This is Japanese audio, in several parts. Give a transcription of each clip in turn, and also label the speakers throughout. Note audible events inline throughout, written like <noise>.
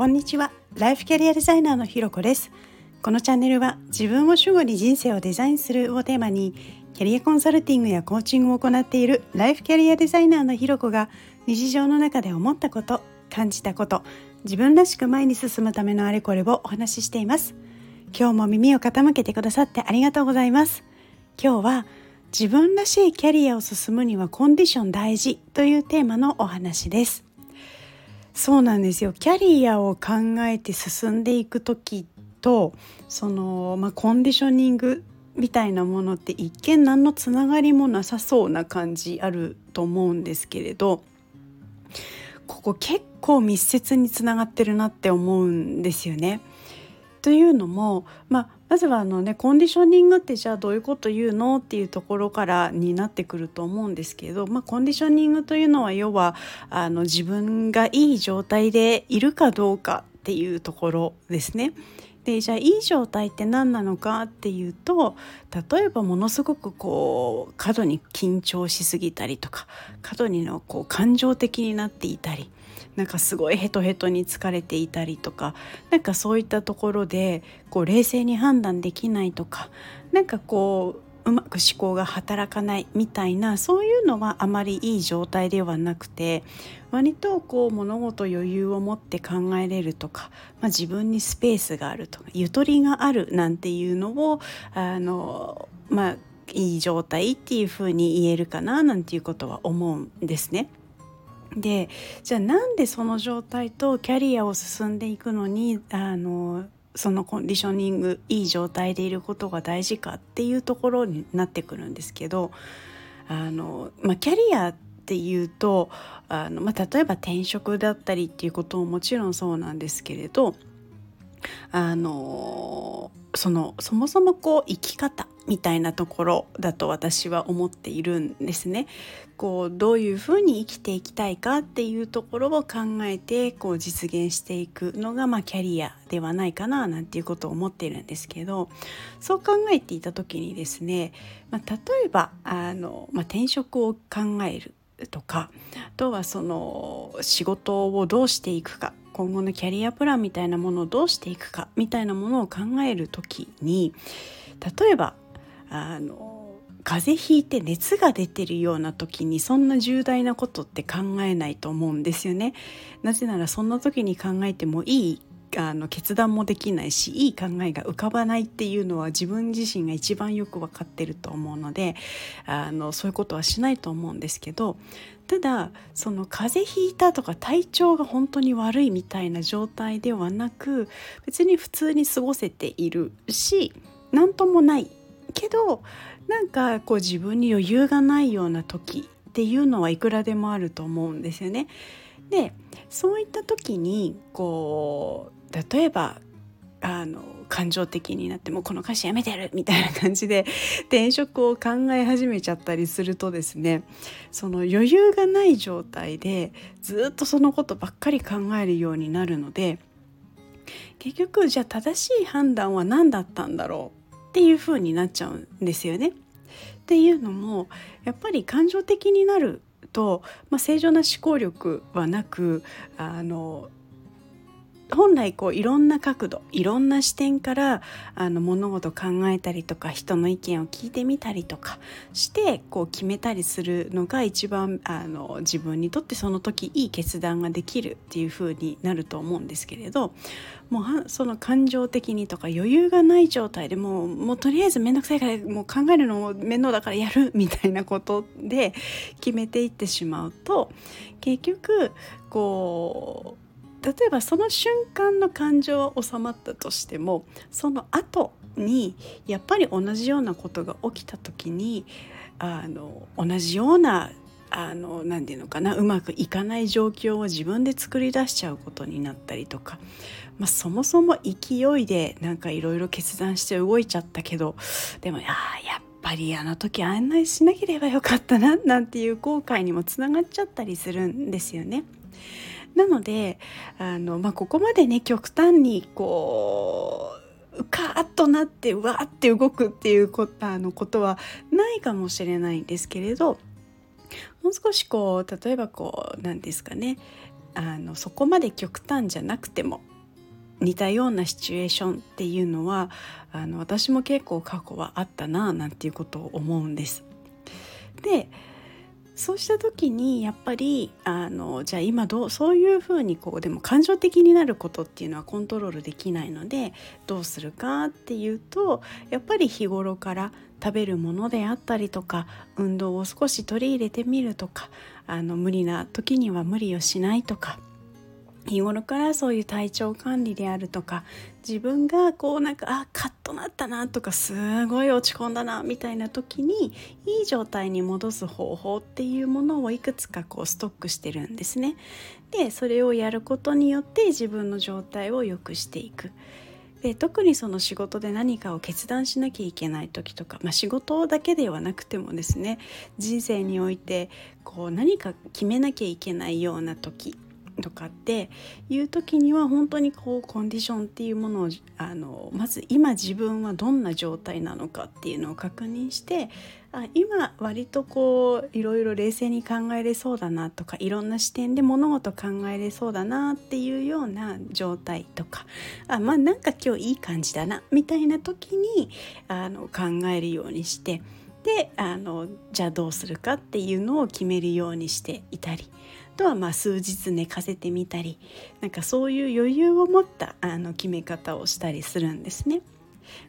Speaker 1: こんにちは。ライフキャリアデザイナーのひろこです。このチャンネルは自分を主語に人生をデザインするをテーマにキャリアコンサルティングやコーチングを行っているライフキャリアデザイナーのひろこが日常の中で思ったこと感じたこと自分らしく前に進むためのあれこれをお話ししています。今日も耳を傾けてくださってありがとうございます。今日は自分らしいキャリアを進むにはコンディション大事というテーマのお話です。そうなんですよキャリアを考えて進んでいく時とその、まあ、コンディショニングみたいなものって一見何のつながりもなさそうな感じあると思うんですけれどここ結構密接につながってるなって思うんですよね。というのも、まあ、まずはあのねコンディショニングってじゃあどういうこと言うのっていうところからになってくると思うんですけど、まあ、コンディショニングというのは要はあの自分がいい状態でいるかどうかっていうところですね。でじゃあいい状態って何なのかっていうと例えばものすごくこう過度に緊張しすぎたりとか過度にのこう感情的になっていたりなんかすごいヘトヘトに疲れていたりとかなんかそういったところでこう冷静に判断できないとかなんかこううまく思考が働かないみたいなそういうのはあまりいい状態ではなくて割とこう物事余裕を持って考えれるとか、まあ、自分にスペースがあるとかゆとりがあるなんていうのをあのまあいい状態っていうふうに言えるかななんていうことは思うんですね。でじゃあなんでその状態とキャリアを進んでいくのにあのそのコンディショニングいい状態でいることが大事かっていうところになってくるんですけどあの、まあ、キャリアっていうとあの、まあ、例えば転職だったりっていうことももちろんそうなんですけれどあのそのそもそもこう生き方みたいなところだと私は思っているんですね。こうどういうふうに生きていきたいかっていうところを考えてこう実現していくのが、まあ、キャリアではないかななんていうことを思っているんですけどそう考えていた時にですね、まあ、例えばあの、まあ、転職を考えるとかあとはその仕事をどうしていくか今後のキャリアプランみたいなものをどうしていくかみたいなものを考える時に例えばあの風邪ひいて熱が出てるような時にそんな重大なことって考えないと思うんですよね。なぜならそんな時に考えてもいいあの決断もできないしいい考えが浮かばないっていうのは自分自身が一番よく分かってると思うのであのそういうことはしないと思うんですけどただその風邪ひいたとか体調が本当に悪いみたいな状態ではなく別に普通に過ごせているし何ともないけどなんかこう自分に余裕がないような時っていうのはいくらでもあると思うんですよね。でそういった時にこ例えばあの感情的になってもこの歌詞やめてるみたいな感じで <laughs> 転職を考え始めちゃったりするとですねその余裕がない状態でずっとそのことばっかり考えるようになるので結局じゃあ正しい判断は何だったんだろうっていう風になっちゃうんですよね。っていうのもやっぱり感情的になると、まあ、正常な思考力はなくあの本来こういろんな角度いろんな視点からあの物事考えたりとか人の意見を聞いてみたりとかしてこう決めたりするのが一番あの自分にとってその時いい決断ができるっていう風になると思うんですけれどもうその感情的にとか余裕がない状態でもうもうとりあえず面倒くさいからもう考えるのも面倒だからやるみたいなことで決めていってしまうと結局こう例えばその瞬間の感情は収まったとしてもその後にやっぱり同じようなことが起きた時にあの同じようなあの何て言うのかなうまくいかない状況を自分で作り出しちゃうことになったりとか、まあ、そもそも勢いでなんかいろいろ決断して動いちゃったけどでもあやっぱりあの時案内しなければよかったななんていう後悔にもつながっちゃったりするんですよね。なのであの、まあ、ここまでね極端にこうカーッとなってうわーって動くっていうこあのことはないかもしれないんですけれどもう少しこう例えばこう何ですかねあのそこまで極端じゃなくても似たようなシチュエーションっていうのはあの私も結構過去はあったななんていうことを思うんです。でそうした時にやっぱりあのじゃあ今どうそういうふうにこうでも感情的になることっていうのはコントロールできないのでどうするかっていうとやっぱり日頃から食べるものであったりとか運動を少し取り入れてみるとかあの無理な時には無理をしないとか日頃からそういう体調管理であるとか自分がこうなんかあカッとなったなとかすごい落ち込んだなみたいな時にいい状態に戻す方法っていうものをいくつかこうストックしてるんですね。でそれをやることによって自分の状態を良くしていく。で特にその仕事で何かを決断しなきゃいけない時とか、まあ、仕事だけではなくてもですね人生においてこう何か決めなきゃいけないような時とかっていう時には本当にこうコンディションっていうものをあのまず今自分はどんな状態なのかっていうのを確認してあ今割とこういろいろ冷静に考えれそうだなとかいろんな視点で物事考えれそうだなっていうような状態とかあまあなんか今日いい感じだなみたいな時にあの考えるようにしてであのじゃあどうするかっていうのを決めるようにしていたりあ。とはまあ数日寝かせてみたりなんかそういう余裕を持ったあの決め方をしたりするんですね。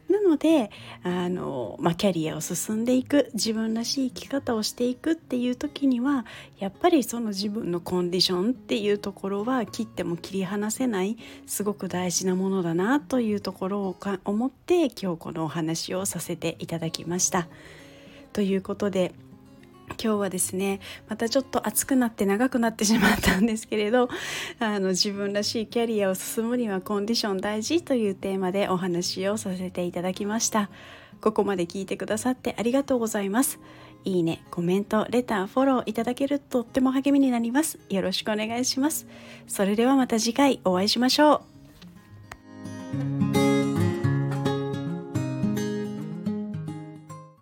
Speaker 1: なのであの、まあ、キャリアを進んでいく自分らしい生き方をしていくっていう時にはやっぱりその自分のコンディションっていうところは切っても切り離せないすごく大事なものだなというところを思って今日このお話をさせていただきました。ということで今日はですねまたちょっと暑くなって長くなってしまったんですけれど <laughs> あの自分らしいキャリアを進むにはコンディション大事というテーマでお話をさせていただきました。ここまで聞いてくださってありがとうございます。いいねコメントレターフォローいただけるととっても励みになります。よろしくお願いします。それではまた次回お会いしましょう。